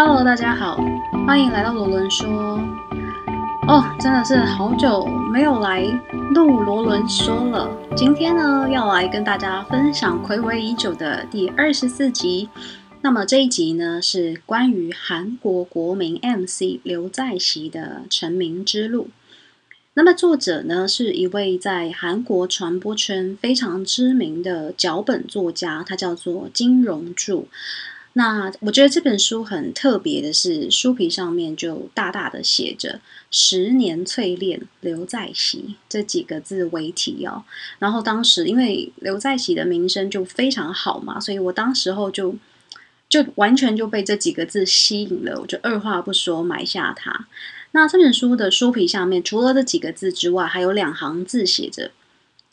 Hello，大家好，欢迎来到罗伦说。哦，真的是好久没有来录罗伦说了。今天呢，要来跟大家分享暌违已久的第二十四集。那么这一集呢，是关于韩国国民 MC 刘在熙的成名之路。那么作者呢，是一位在韩国传播圈非常知名的脚本作家，他叫做金荣柱。那我觉得这本书很特别的是，书皮上面就大大的写着“十年淬炼刘在熙”这几个字为题哦。然后当时因为刘在熙的名声就非常好嘛，所以我当时候就就完全就被这几个字吸引了，我就二话不说买下它。那这本书的书皮下面，除了这几个字之外，还有两行字写着：“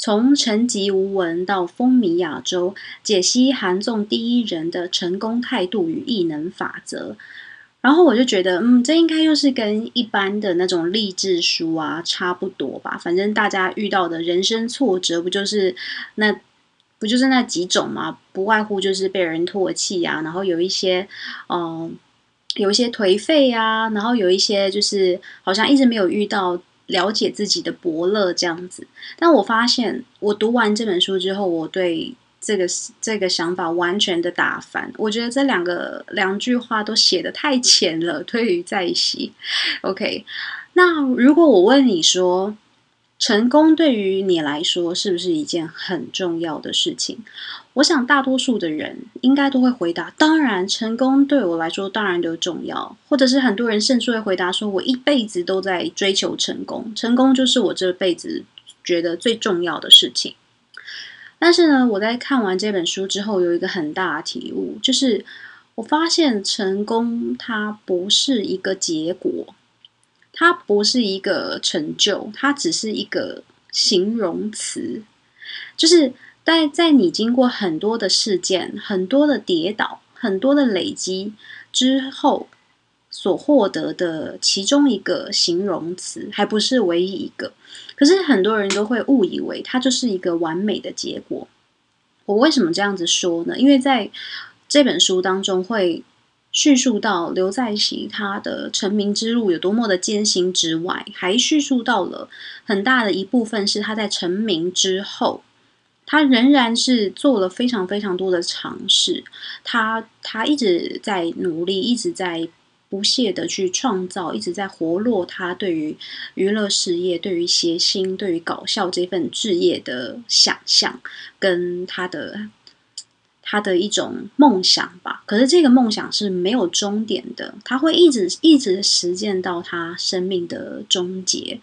从沉寂无闻到风靡亚洲，解析韩综第一人的成功态度与异能法则。”然后我就觉得，嗯，这应该又是跟一般的那种励志书啊差不多吧。反正大家遇到的人生挫折，不就是那不就是那几种吗？不外乎就是被人唾弃啊，然后有一些，嗯。有一些颓废啊，然后有一些就是好像一直没有遇到了解自己的伯乐这样子。但我发现，我读完这本书之后，我对这个这个想法完全的打翻。我觉得这两个两句话都写的太浅了，推于在昔。OK，那如果我问你说，成功对于你来说是不是一件很重要的事情？我想大多数的人应该都会回答：当然，成功对我来说当然都重要。或者是很多人甚至会回答说：我一辈子都在追求成功，成功就是我这辈子觉得最重要的事情。但是呢，我在看完这本书之后，有一个很大的体悟，就是我发现成功它不是一个结果。它不是一个成就，它只是一个形容词，就是在在你经过很多的事件、很多的跌倒、很多的累积之后所获得的其中一个形容词，还不是唯一一个。可是很多人都会误以为它就是一个完美的结果。我为什么这样子说呢？因为在这本书当中会。叙述到刘在熙他的成名之路有多么的艰辛之外，还叙述到了很大的一部分是他在成名之后，他仍然是做了非常非常多的尝试，他他一直在努力，一直在不懈的去创造，一直在活络他对于娱乐事业、对于谐星、对于搞笑这份志业的想象，跟他的。他的一种梦想吧，可是这个梦想是没有终点的，他会一直一直实践到他生命的终结，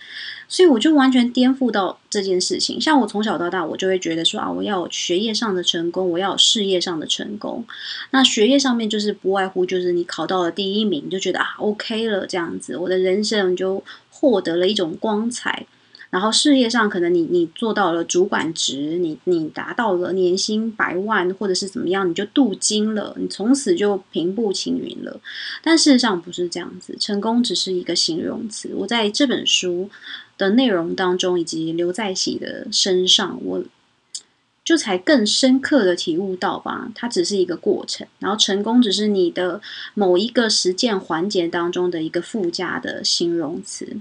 所以我就完全颠覆到这件事情。像我从小到大，我就会觉得说啊，我要学业上的成功，我要事业上的成功。那学业上面就是不外乎就是你考到了第一名，就觉得啊 OK 了这样子，我的人生就获得了一种光彩。然后事业上可能你你做到了主管职，你你达到了年薪百万或者是怎么样，你就镀金了，你从此就平步青云了。但事实上不是这样子，成功只是一个形容词。我在这本书的内容当中，以及刘在熙的身上，我就才更深刻的体悟到吧，它只是一个过程，然后成功只是你的某一个实践环节当中的一个附加的形容词。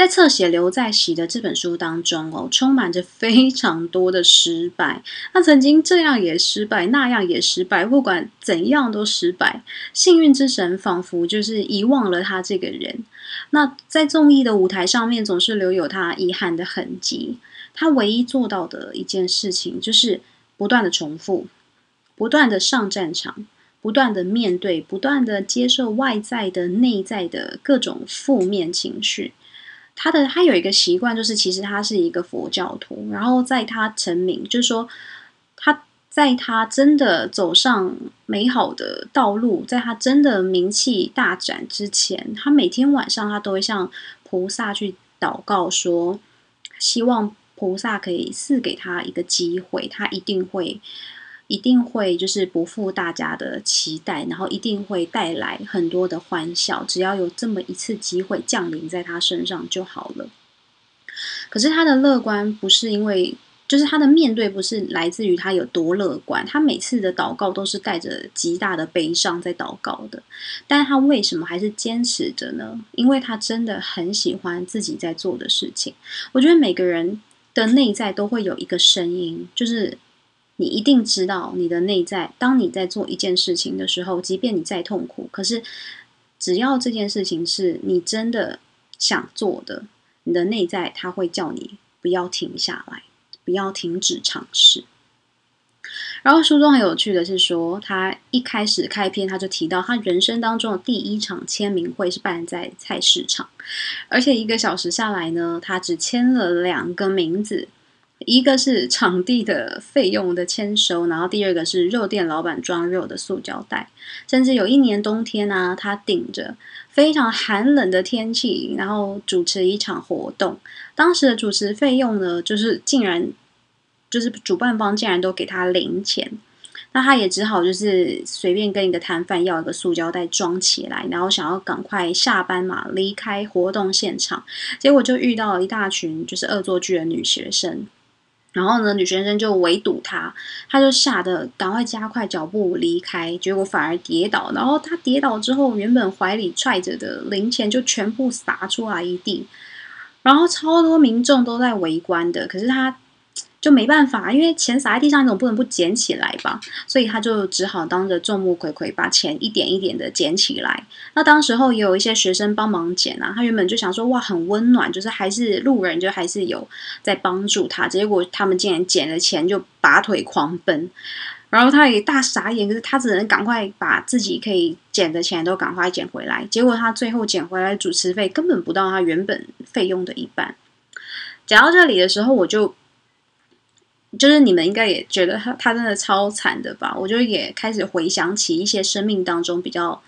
在侧写刘在熙的这本书当中哦，充满着非常多的失败。他曾经这样也失败，那样也失败，不管怎样都失败。幸运之神仿佛就是遗忘了他这个人。那在综艺的舞台上面，总是留有他遗憾的痕迹。他唯一做到的一件事情，就是不断的重复，不断的上战场，不断的面对，不断的接受外在的、内在的各种负面情绪。他的他有一个习惯，就是其实他是一个佛教徒。然后在他成名，就是说他在他真的走上美好的道路，在他真的名气大展之前，他每天晚上他都会向菩萨去祷告，说希望菩萨可以赐给他一个机会，他一定会。一定会就是不负大家的期待，然后一定会带来很多的欢笑。只要有这么一次机会降临在他身上就好了。可是他的乐观不是因为就是他的面对不是来自于他有多乐观，他每次的祷告都是带着极大的悲伤在祷告的。但他为什么还是坚持着呢？因为他真的很喜欢自己在做的事情。我觉得每个人的内在都会有一个声音，就是你一定知道你的内在，当你在做一件事情的时候，即便你再痛苦，可是只要这件事情是你真的想做的，你的内在他会叫你不要停下来。不要停止尝试。然后书中很有趣的是说，他一开始开篇他就提到，他人生当中的第一场签名会是办在菜市场，而且一个小时下来呢，他只签了两个名字，一个是场地的费用的签收，然后第二个是肉店老板装肉的塑胶袋。甚至有一年冬天呢，他顶着非常寒冷的天气，然后主持一场活动，当时的主持费用呢，就是竟然。就是主办方竟然都给他零钱，那他也只好就是随便跟一个摊贩要一个塑胶袋装起来，然后想要赶快下班嘛，离开活动现场。结果就遇到了一大群就是恶作剧的女学生，然后呢，女学生就围堵他，他就吓得赶快加快脚步离开，结果反而跌倒。然后他跌倒之后，原本怀里揣着的零钱就全部撒出来一地，然后超多民众都在围观的，可是他。就没办法，因为钱撒在地上，你总不能不捡起来吧？所以他就只好当着众目睽睽把钱一点一点的捡起来。那当时候也有一些学生帮忙捡啊，他原本就想说哇很温暖，就是还是路人就还是有在帮助他。结果他们竟然捡了钱就拔腿狂奔，然后他也大傻眼，可是他只能赶快把自己可以捡的钱都赶快捡回来。结果他最后捡回来主持费根本不到他原本费用的一半。讲到这里的时候，我就。就是你们应该也觉得他他真的超惨的吧？我就也开始回想起一些生命当中比较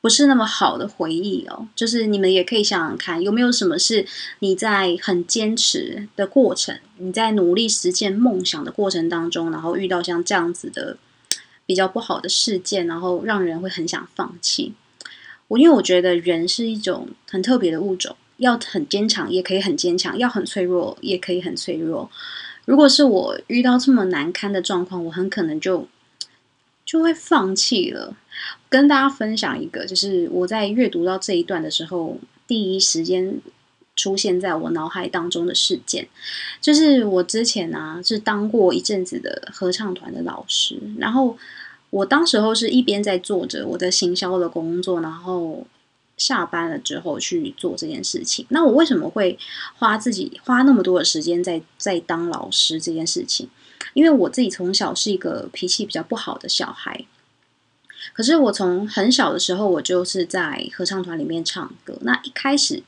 不是那么好的回忆哦。就是你们也可以想想看，有没有什么是你在很坚持的过程，你在努力实现梦想的过程当中，然后遇到像这样子的比较不好的事件，然后让人会很想放弃。我因为我觉得人是一种很特别的物种，要很坚强也可以很坚强，要很脆弱也可以很脆弱。如果是我遇到这么难堪的状况，我很可能就就会放弃了。跟大家分享一个，就是我在阅读到这一段的时候，第一时间出现在我脑海当中的事件，就是我之前啊是当过一阵子的合唱团的老师，然后我当时候是一边在做着我的行销的工作，然后。下班了之后去做这件事情，那我为什么会花自己花那么多的时间在在当老师这件事情？因为我自己从小是一个脾气比较不好的小孩，可是我从很小的时候，我就是在合唱团里面唱歌。那一开始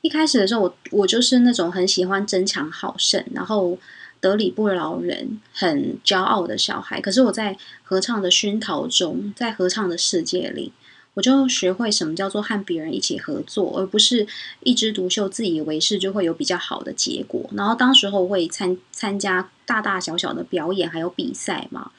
一开始的时候，我我就是那种很喜欢争强好胜，然后得理不饶人，很骄傲的小孩。可是我在合唱的熏陶中，在合唱的世界里。我就学会什么叫做和别人一起合作，而不是一枝独秀、自以为是就会有比较好的结果。然后当时候会参参加大大小小的表演还有比赛嘛，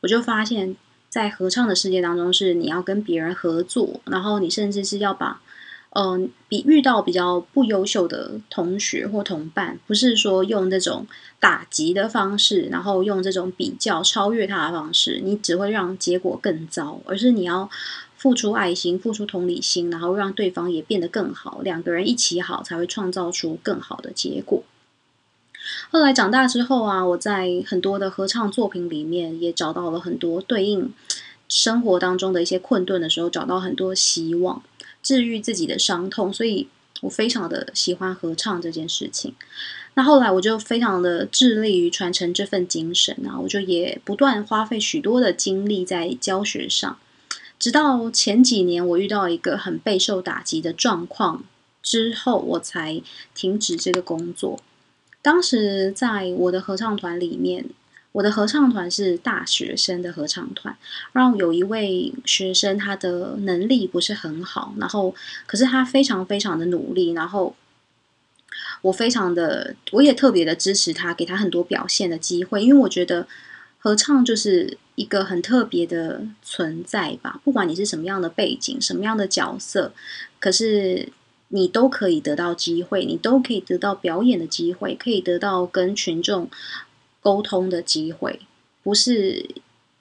我就发现，在合唱的世界当中，是你要跟别人合作，然后你甚至是要把，嗯，比遇到比较不优秀的同学或同伴，不是说用这种打击的方式，然后用这种比较超越他的方式，你只会让结果更糟，而是你要。付出爱心，付出同理心，然后让对方也变得更好，两个人一起好，才会创造出更好的结果。后来长大之后啊，我在很多的合唱作品里面也找到了很多对应生活当中的一些困顿的时候，找到很多希望，治愈自己的伤痛。所以我非常的喜欢合唱这件事情。那后来我就非常的致力于传承这份精神啊，我就也不断花费许多的精力在教学上。直到前几年，我遇到一个很备受打击的状况之后，我才停止这个工作。当时在我的合唱团里面，我的合唱团是大学生的合唱团，然后有一位学生，他的能力不是很好，然后可是他非常非常的努力，然后我非常的，我也特别的支持他，给他很多表现的机会，因为我觉得合唱就是。一个很特别的存在吧，不管你是什么样的背景、什么样的角色，可是你都可以得到机会，你都可以得到表演的机会，可以得到跟群众沟通的机会，不是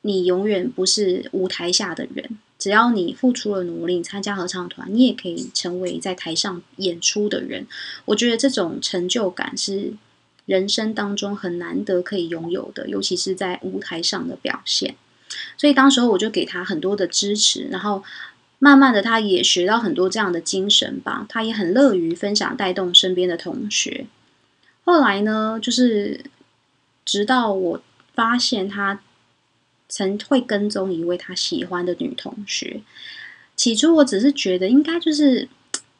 你永远不是舞台下的人。只要你付出了努力，参加合唱团，你也可以成为在台上演出的人。我觉得这种成就感是人生当中很难得可以拥有的，尤其是在舞台上的表现。所以当时候我就给他很多的支持，然后慢慢的他也学到很多这样的精神吧，他也很乐于分享带动身边的同学。后来呢，就是直到我发现他。曾会跟踪一位他喜欢的女同学。起初我只是觉得应该就是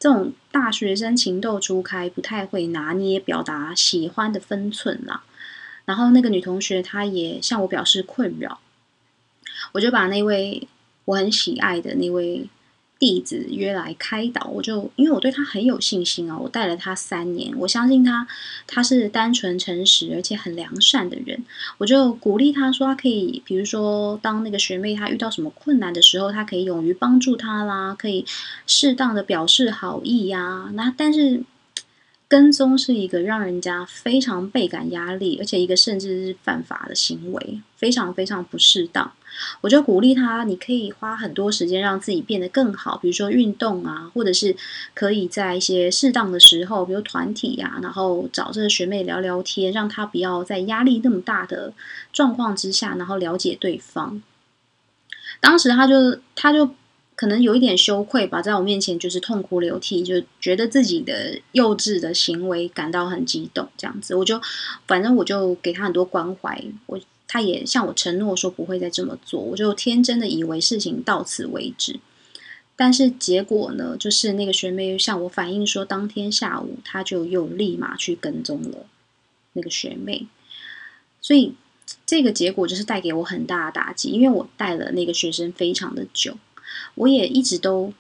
这种大学生情窦初开，不太会拿捏表达喜欢的分寸啦。然后那个女同学她也向我表示困扰，我就把那位我很喜爱的那位。弟子约来开导，我就因为我对他很有信心啊，我带了他三年，我相信他他是单纯诚实而且很良善的人，我就鼓励他说他可以，比如说当那个学妹她遇到什么困难的时候，他可以勇于帮助她啦，可以适当的表示好意呀。那但是跟踪是一个让人家非常倍感压力，而且一个甚至是犯法的行为，非常非常不适当。我就鼓励他，你可以花很多时间让自己变得更好，比如说运动啊，或者是可以在一些适当的时候，比如团体呀，然后找这个学妹聊聊天，让她不要在压力那么大的状况之下，然后了解对方。当时他就他就可能有一点羞愧吧，在我面前就是痛哭流涕，就觉得自己的幼稚的行为感到很激动，这样子，我就反正我就给他很多关怀，我。他也向我承诺说不会再这么做，我就天真的以为事情到此为止。但是结果呢，就是那个学妹向我反映说，当天下午他就又立马去跟踪了那个学妹，所以这个结果就是带给我很大的打击，因为我带了那个学生非常的久，我也一直都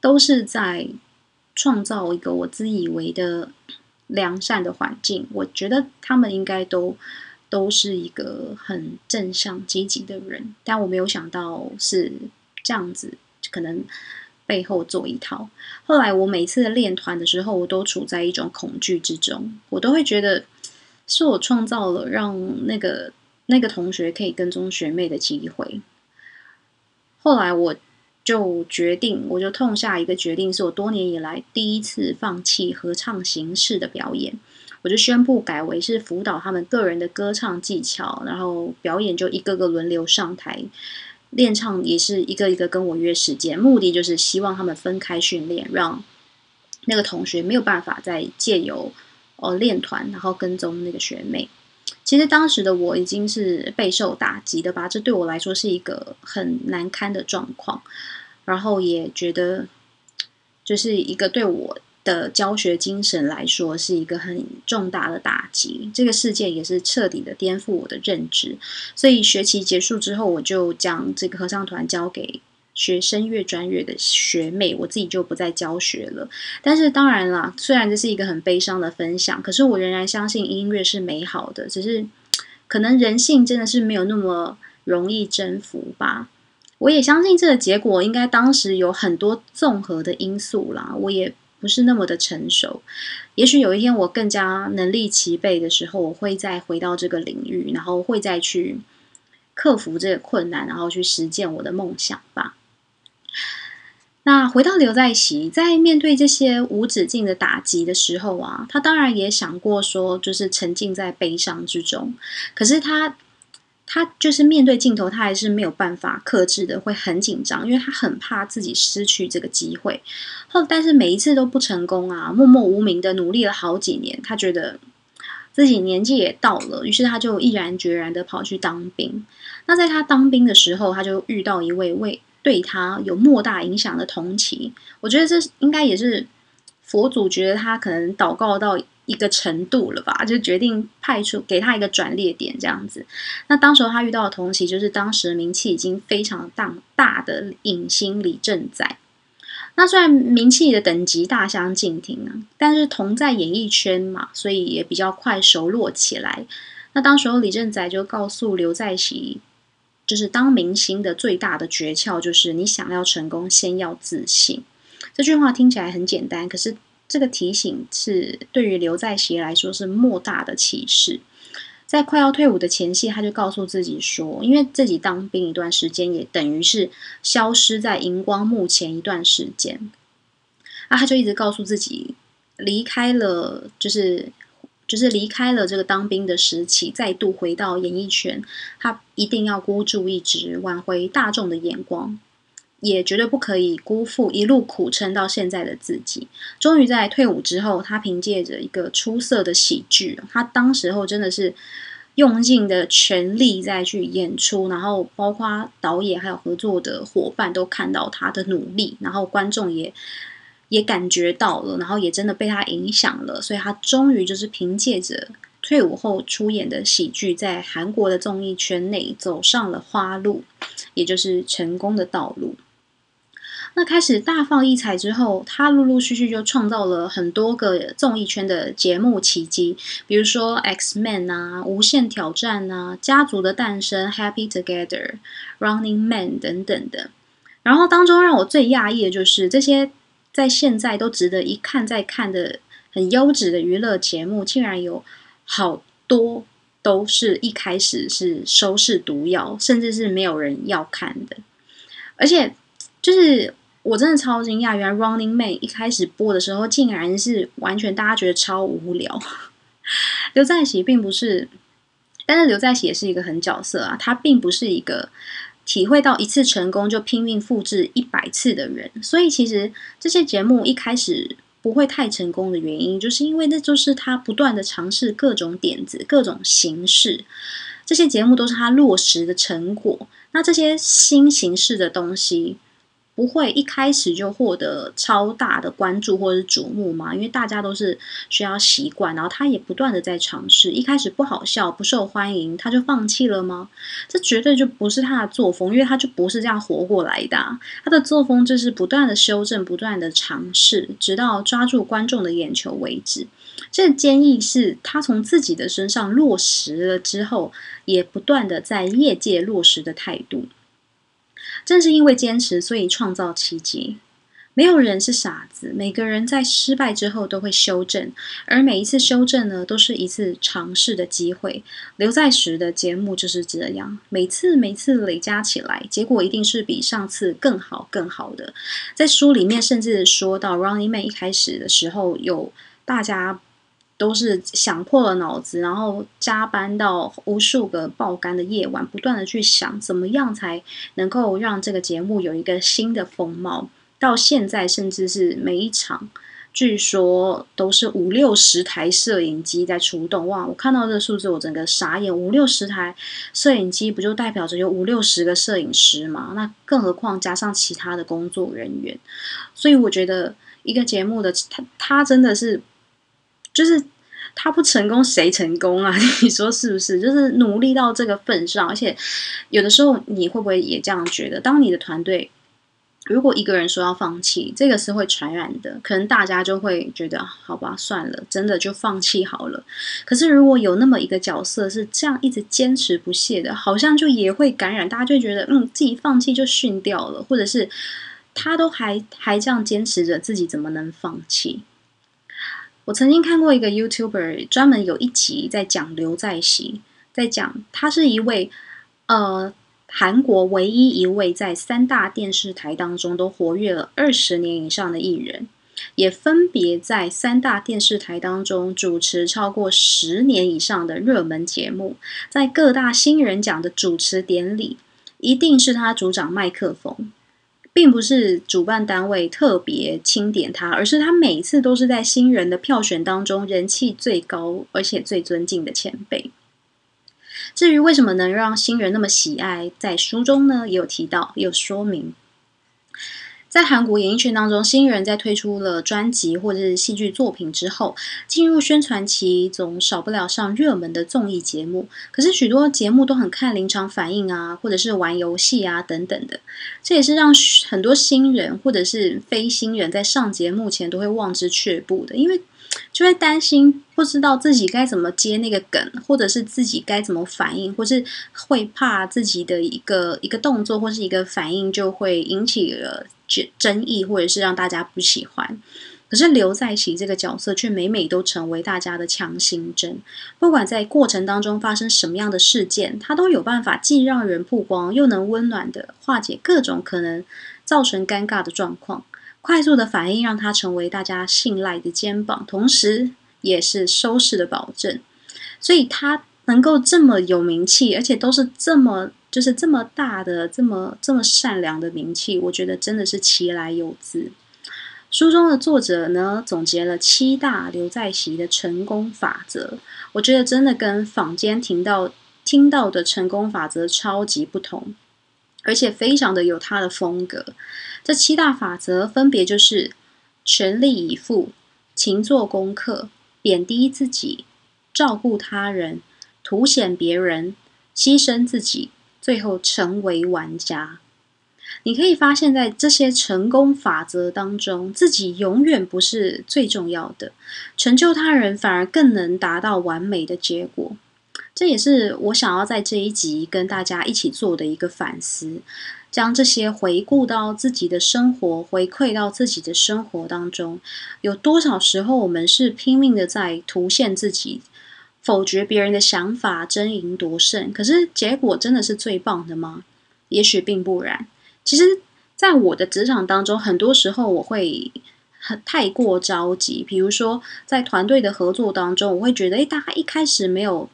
都是在创造一个我自以为的良善的环境，我觉得他们应该都。都是一个很正向积极的人，但我没有想到是这样子，可能背后做一套。后来我每次练团的时候，我都处在一种恐惧之中，我都会觉得是我创造了让那个那个同学可以跟踪学妹的机会。后来我就决定，我就痛下一个决定，是我多年以来第一次放弃合唱形式的表演。我就宣布改为是辅导他们个人的歌唱技巧，然后表演就一个个轮流上台练唱，也是一个一个跟我约时间，目的就是希望他们分开训练，让那个同学没有办法再借由哦练团，然后跟踪那个学妹。其实当时的我已经是备受打击的吧，这对我来说是一个很难堪的状况，然后也觉得就是一个对我。的教学精神来说，是一个很重大的打击。这个事件也是彻底的颠覆我的认知。所以学期结束之后，我就将这个合唱团交给学声乐专业的学妹，我自己就不再教学了。但是当然啦，虽然这是一个很悲伤的分享，可是我仍然相信音乐是美好的。只是可能人性真的是没有那么容易征服吧。我也相信这个结果应该当时有很多综合的因素啦。我也。不是那么的成熟，也许有一天我更加能力齐备的时候，我会再回到这个领域，然后会再去克服这个困难，然后去实践我的梦想吧。那回到刘在熙，在面对这些无止境的打击的时候啊，他当然也想过说，就是沉浸在悲伤之中，可是他。他就是面对镜头，他还是没有办法克制的，会很紧张，因为他很怕自己失去这个机会。后，但是每一次都不成功啊，默默无名的努力了好几年，他觉得自己年纪也到了，于是他就毅然决然的跑去当兵。那在他当兵的时候，他就遇到一位为对他有莫大影响的同期。我觉得这应该也是佛祖觉得他可能祷告到。一个程度了吧，就决定派出给他一个转捩点这样子。那当时他遇到的同期就是当时名气已经非常大大的影星李正宰。那虽然名气的等级大相径庭啊，但是同在演艺圈嘛，所以也比较快熟络起来。那当时候李正宰就告诉刘在熙，就是当明星的最大的诀窍就是你想要成功，先要自信。这句话听起来很简单，可是。这个提醒是对于刘在熙来说是莫大的启示。在快要退伍的前夕，他就告诉自己说，因为自己当兵一段时间，也等于是消失在荧光幕前一段时间。啊，他就一直告诉自己，离开了，就是就是离开了这个当兵的时期，再度回到演艺圈，他一定要孤注一掷，挽回大众的眼光。也绝对不可以辜负一路苦撑到现在的自己。终于在退伍之后，他凭借着一个出色的喜剧，他当时候真的是用尽的全力在去演出，然后包括导演还有合作的伙伴都看到他的努力，然后观众也也感觉到了，然后也真的被他影响了，所以他终于就是凭借着退伍后出演的喜剧，在韩国的综艺圈内走上了花路，也就是成功的道路。那开始大放异彩之后，他陆陆续续就创造了很多个综艺圈的节目奇迹，比如说《X Men》啊，《无限挑战》啊，《家族的诞生》、《Happy Together》、《Running Man》等等的。然后当中让我最讶异的就是这些在现在都值得一看再看的很优质的娱乐节目，竟然有好多都是一开始是收视毒药，甚至是没有人要看的，而且就是。我真的超惊讶，原来《Running Man》一开始播的时候，竟然是完全大家觉得超无聊。刘在熙并不是，但是刘在熙也是一个很角色啊，他并不是一个体会到一次成功就拼命复制一百次的人。所以其实这些节目一开始不会太成功的原因，就是因为那就是他不断的尝试各种点子、各种形式，这些节目都是他落实的成果。那这些新形式的东西。不会一开始就获得超大的关注或者是瞩目嘛？因为大家都是需要习惯，然后他也不断的在尝试。一开始不好笑、不受欢迎，他就放弃了吗？这绝对就不是他的作风，因为他就不是这样活过来的。他的作风就是不断的修正、不断的尝试，直到抓住观众的眼球为止。这坚毅是他从自己的身上落实了之后，也不断的在业界落实的态度。正是因为坚持，所以创造奇迹。没有人是傻子，每个人在失败之后都会修正，而每一次修正呢，都是一次尝试的机会。留在时的节目就是这样，每次每次累加起来，结果一定是比上次更好更好的。在书里面甚至说到，Running Man 一开始的时候有大家。都是想破了脑子，然后加班到无数个爆肝的夜晚，不断的去想怎么样才能够让这个节目有一个新的风貌。到现在，甚至是每一场，据说都是五六十台摄影机在出动。哇！我看到这个数字，我整个傻眼。五六十台摄影机，不就代表着有五六十个摄影师吗？那更何况加上其他的工作人员。所以我觉得一个节目的它，它真的是。就是他不成功，谁成功啊？你说是不是？就是努力到这个份上，而且有的时候你会不会也这样觉得？当你的团队如果一个人说要放弃，这个是会传染的，可能大家就会觉得好吧，算了，真的就放弃好了。可是如果有那么一个角色是这样一直坚持不懈的，好像就也会感染大家，就觉得嗯，自己放弃就训掉了，或者是他都还还这样坚持着，自己怎么能放弃？我曾经看过一个 YouTuber，专门有一集在讲刘在熙，在讲他是一位呃韩国唯一一位在三大电视台当中都活跃了二十年以上的艺人，也分别在三大电视台当中主持超过十年以上的热门节目，在各大新人奖的主持典礼，一定是他主掌麦克风。并不是主办单位特别钦点他，而是他每次都是在新人的票选当中人气最高，而且最尊敬的前辈。至于为什么能让新人那么喜爱，在书中呢也有提到，也有说明。在韩国演艺圈当中，新人在推出了专辑或者是戏剧作品之后，进入宣传期，总少不了上热门的综艺节目。可是许多节目都很看临场反应啊，或者是玩游戏啊等等的，这也是让很多新人或者是非新人在上节目前都会望之却步的，因为。就会担心不知道自己该怎么接那个梗，或者是自己该怎么反应，或是会怕自己的一个一个动作或是一个反应就会引起了争议，或者是让大家不喜欢。可是刘在熙这个角色却每每都成为大家的强心针，不管在过程当中发生什么样的事件，他都有办法既让人曝光，又能温暖的化解各种可能造成尴尬的状况。快速的反应让他成为大家信赖的肩膀，同时也是收视的保证。所以他能够这么有名气，而且都是这么就是这么大的、这么这么善良的名气，我觉得真的是其来有自。书中的作者呢，总结了七大刘在熙的成功法则。我觉得真的跟坊间听到听到的成功法则超级不同，而且非常的有他的风格。这七大法则分别就是：全力以赴、勤做功课、贬低自己、照顾他人、凸显别人、牺牲自己，最后成为玩家。你可以发现，在这些成功法则当中，自己永远不是最重要的，成就他人反而更能达到完美的结果。这也是我想要在这一集跟大家一起做的一个反思，将这些回顾到自己的生活，回馈到自己的生活当中，有多少时候我们是拼命的在凸显自己，否决别人的想法，争赢夺胜？可是结果真的是最棒的吗？也许并不然。其实，在我的职场当中，很多时候我会很太过着急。比如说，在团队的合作当中，我会觉得，哎，大家一开始没有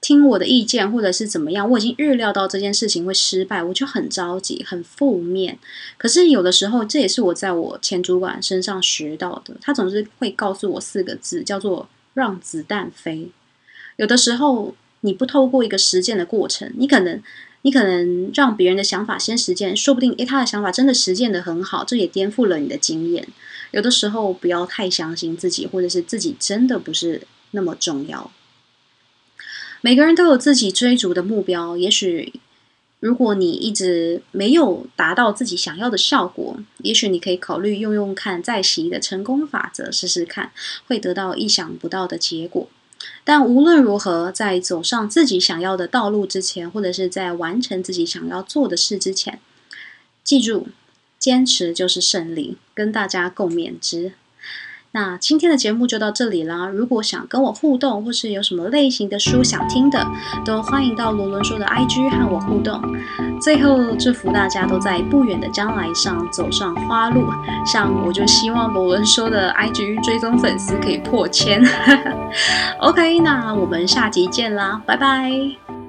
听我的意见，或者是怎么样，我已经预料到这件事情会失败，我就很着急，很负面。可是有的时候，这也是我在我前主管身上学到的，他总是会告诉我四个字，叫做“让子弹飞”。有的时候，你不透过一个实践的过程，你可能。你可能让别人的想法先实践，说不定诶，他的想法真的实践的很好，这也颠覆了你的经验。有的时候不要太相信自己，或者是自己真的不是那么重要。每个人都有自己追逐的目标，也许如果你一直没有达到自己想要的效果，也许你可以考虑用用看在习的成功法则试试看，会得到意想不到的结果。但无论如何，在走上自己想要的道路之前，或者是在完成自己想要做的事之前，记住，坚持就是胜利。跟大家共勉之。那今天的节目就到这里啦。如果想跟我互动，或是有什么类型的书想听的，都欢迎到罗伦说的 IG 和我互动。最后，祝福大家都在不远的将来上走上花路。像我就希望罗伦说的 IG 追踪粉丝可以破千。OK，那我们下集见啦，拜拜。